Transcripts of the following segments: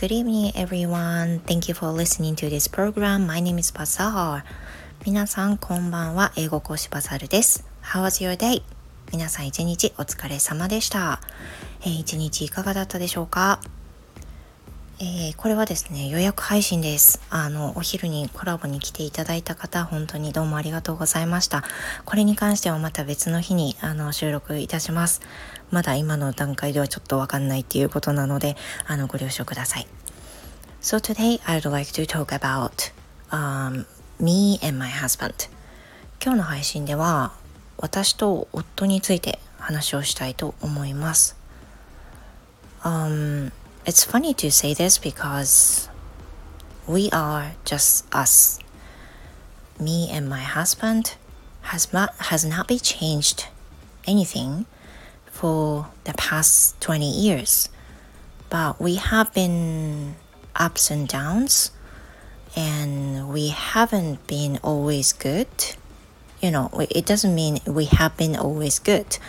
Good evening, everyone. Thank you for listening to this program. My name is Bazaar. 皆さん、こんばんは。英語講師バザールです。How was your day? 皆さん、一日お疲れ様でした。えー、一日いかがだったでしょうかえー、これはですね、予約配信です。あの、お昼にコラボに来ていただいた方、本当にどうもありがとうございました。これに関してはまた別の日にあの収録いたします。まだ今の段階ではちょっとわかんないっていうことなので、あの、ご了承ください。So today I'd like to talk about、um, me and my husband. 今日の配信では、私と夫について話をしたいと思います。Um, It's funny to say this because we are just us. Me and my husband has not, has not been changed anything for the past 20 years. But we have been ups and downs and we haven't been always good. You know, it doesn't mean we have been always good.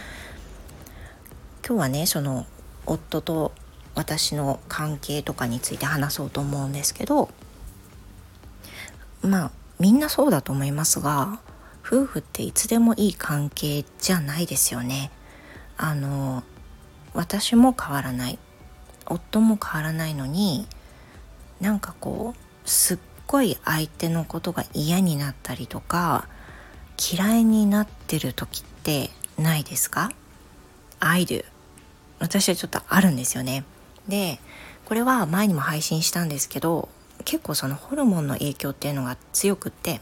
今日はね、その夫と 私の関係とかについて話そうと思うんですけどまあみんなそうだと思いますが夫婦っていつでもいい関係じゃないですよね。あの私も変わらない夫も変わらないのになんかこうすっごい相手のことが嫌になったりとか嫌いになってる時ってないですか ?I do 私はちょっとあるんですよね。でこれは前にも配信したんですけど結構そのホルモンの影響っていうのが強くって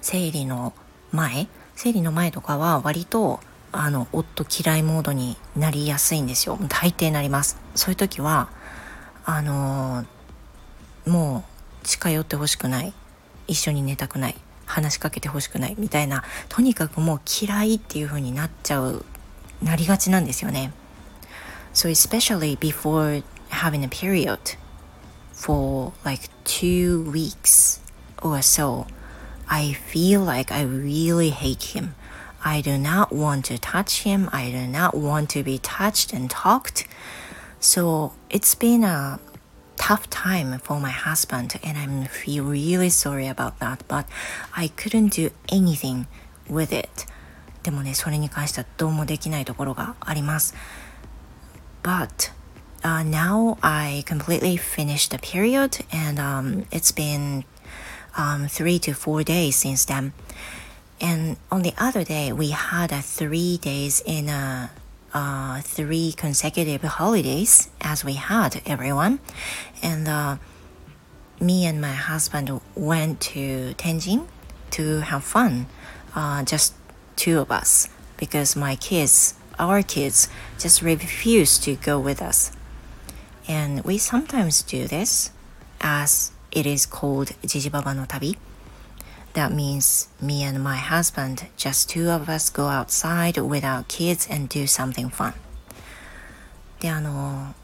生理の前生理の前とかは割とあの夫嫌いモードになりやすいんですよ。大抵なります。そういう時はあのー、もう近寄ってほしくない。一緒に寝たくない。話しかけてほしくないみたいな。とにかくもう嫌いっていう風になっちゃうなりがちなんですよね。So especially before having a period for like two weeks or so, I feel like I really hate him. I do not want to touch him. I do not want to be touched and talked. So it's been a tough time for my husband and I feel really sorry about that. But I couldn't do anything with it. でもね、それに関してはどうもできないところがあります。 But uh, now I completely finished the period and um, it's been um, three to four days since then. And on the other day, we had three days in a uh, three consecutive holidays as we had everyone. And uh, me and my husband went to Tenjin to have fun, uh, just two of us, because my kids our kids just refuse to go with us. And we sometimes do this as it is called Jijibaba no Tabi. That means me and my husband, just two of us go outside with our kids and do something fun. で、あの、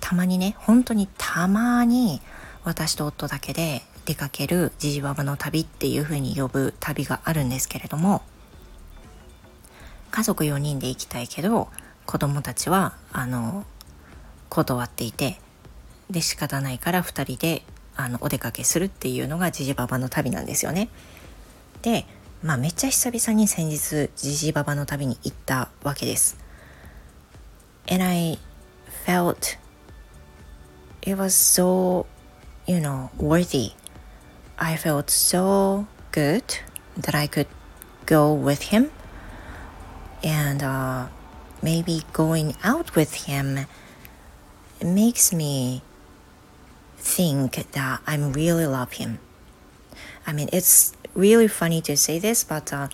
たまにね、本当にたまに私と夫だけで出かけるジジババの旅っていう風に呼ぶ旅があるんですけれども、家族4人で行きたいけど子供たちはあの断っていてで仕方ないから2人であのお出かけするっていうのがジジババの旅なんですよね。でまあめっちゃ久々に先日ジジババの旅に行ったわけです。And I felt it was so, you know, worthy. I felt so good that I could go with him and uh, maybe going out with him makes me think that I really love him. I mean, it's really funny to say this, but uh,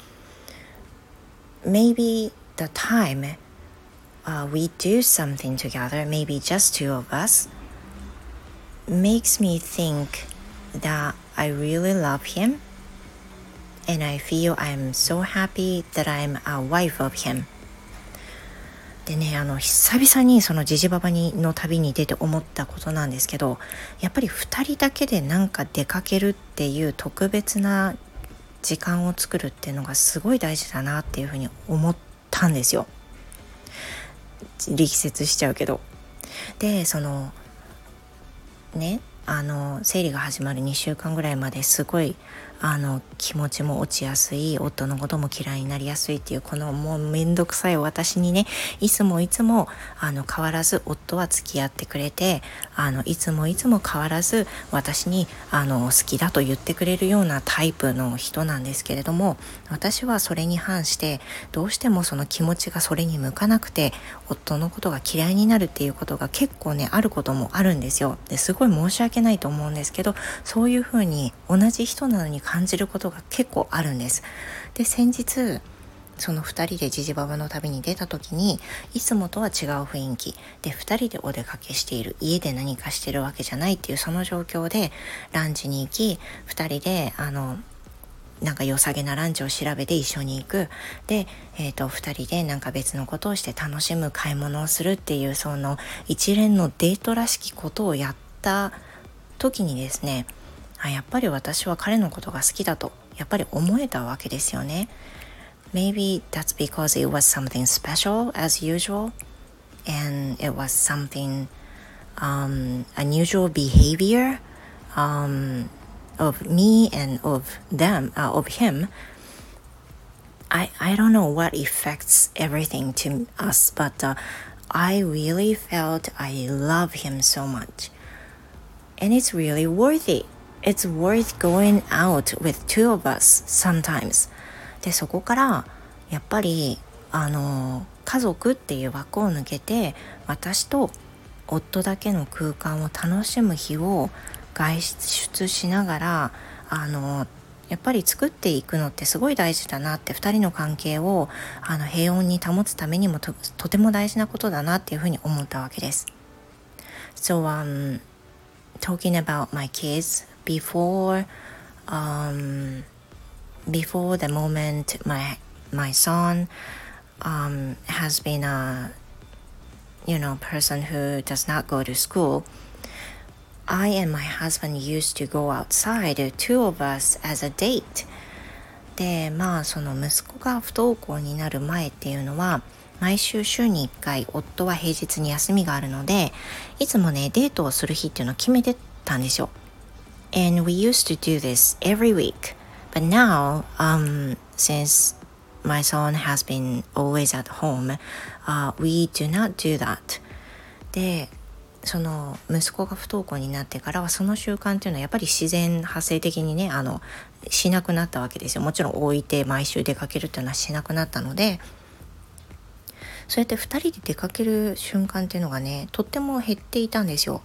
maybe the time uh, we do something together, maybe just two of us, makes me think that I really love him and I feel I'm so happy that I'm a wife of him. でね、あの、久々にそのジジババにの旅に出て思ったことなんですけど、やっぱり2人だけでなんか出かけるっていう特別な時間を作るっていうのがすごい大事だなっていうふうに思ったんですよ。力説しちゃうけど。でそのねあの生理が始まる2週間ぐらいまですごいあの気持ちも落ちやすい夫のことも嫌いになりやすいっていうこのもう面倒くさい私にねいつもいつもあの変わらず夫は付き合ってくれてあのいつもいつも変わらず私にあの好きだと言ってくれるようなタイプの人なんですけれども私はそれに反してどうしてもその気持ちがそれに向かなくて夫のことが嫌いになるっていうことが結構ねあることもあるんですよ。ですごい申し訳ないと思うんですけどそういうふうに同じ人なのに感じることが結構あるんです。で先日その2人でジジババの旅に出た時にいつもとは違う雰囲気。で2人でお出かけしている。家で何かしてるわけじゃないっていうその状況でランチに行き2人であのなんか良さげなランチを調べて一緒に行く。で、えーと、2人でなんか別のことをして楽しむ買い物をするっていうその一連のデートらしきことをやった時にですねあやっぱり私は彼のことが好きだとやっぱり思えたわけですよね。Maybe that's because it was something special as usual and it was something um, unusual behavior um, of me and of them, uh, of him. I, I don't know what affects everything to us, but uh, I really felt I love him so much. And it's really worth it. It's worth going out with two of us sometimes. で、そこからやっぱりあの家族っていう枠を抜けて私と夫だけの空間を楽しむ日を外出しながらあのやっぱり作っていくのってすごい大事だなって2人の関係をあの平穏に保つためにもととても大事なことだなっていうふうに思ったわけです。So, um, talking about my kids before um, before the moment my my son um, has been a you know person who does not go to school I and my husband used to go outside two of us as a date でまあその息子が不登校になる前っていうのは毎週週に1回夫は平日に休みがあるのでいつもねデートをする日っていうのを決めてたんですよ and we used to do this every week. But now, um, since my son has been always at home, uh, we do not do that. で、その息子が不登校になってからはその習慣っていうのはやっぱり自然発生的にねあのしなくなったわけですよもちろん置いて毎週出かけるっていうのはしなくなったのでそうやって2人で出かける瞬間っていうのがねとっても減っていたんですよ。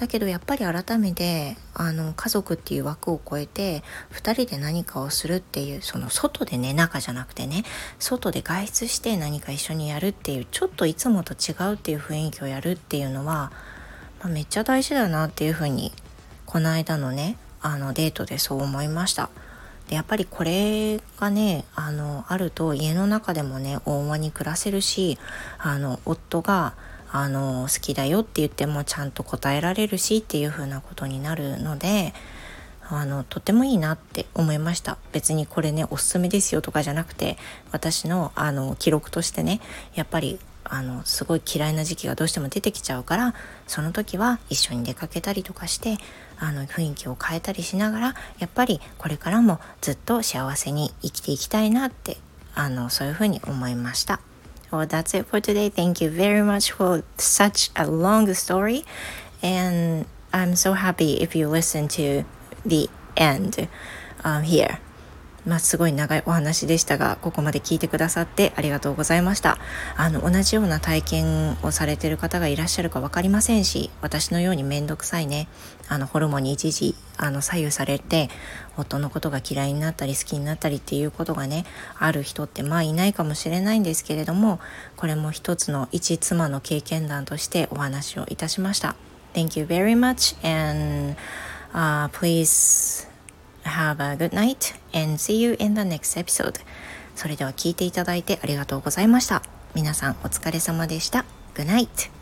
だけどやっぱり改めてあの家族っていう枠を超えて2人で何かをするっていうその外でね中じゃなくてね外で外出して何か一緒にやるっていうちょっといつもと違うっていう雰囲気をやるっていうのは、まあ、めっちゃ大事だなっていうふうにこの間のねあのデートでそう思いました。でやっぱりこれがねあのあると家の中でもね大間に暮らせるしあの夫があの好きだよって言ってもちゃんと答えられるしっていう風なことになるのであのとてもいいなって思いました別にこれねおすすめですよとかじゃなくて私のあの記録としてねやっぱりあのすごい嫌いな時期がどうしても出てきちゃうからその時は一緒に出かけたりとかしてあの雰囲気を変えたりしながらやっぱりこれからもずっと幸せに生きていきたいなってあのそういうふうに思いました。Well, that's it for today. Thank you very much for such a long story. And I'm so happy if you listen to the end um, here. まあ、すごい長いお話でしたがここまで聞いてくださってありがとうございました。あの同じような体験をされてる方がいらっしゃるか分かりませんし私のように面倒くさいね。あのホルモンに一時あの左右されて夫のことが嫌いになったり好きになったりっていうことがねある人ってまあいないかもしれないんですけれどもこれも一つの一妻の経験談としてお話をいたしました。Thank you very much and、uh, please Have a good night and see you in the next episode. それでは聞いていただいてありがとうございました。皆さんお疲れ様でした。Good night!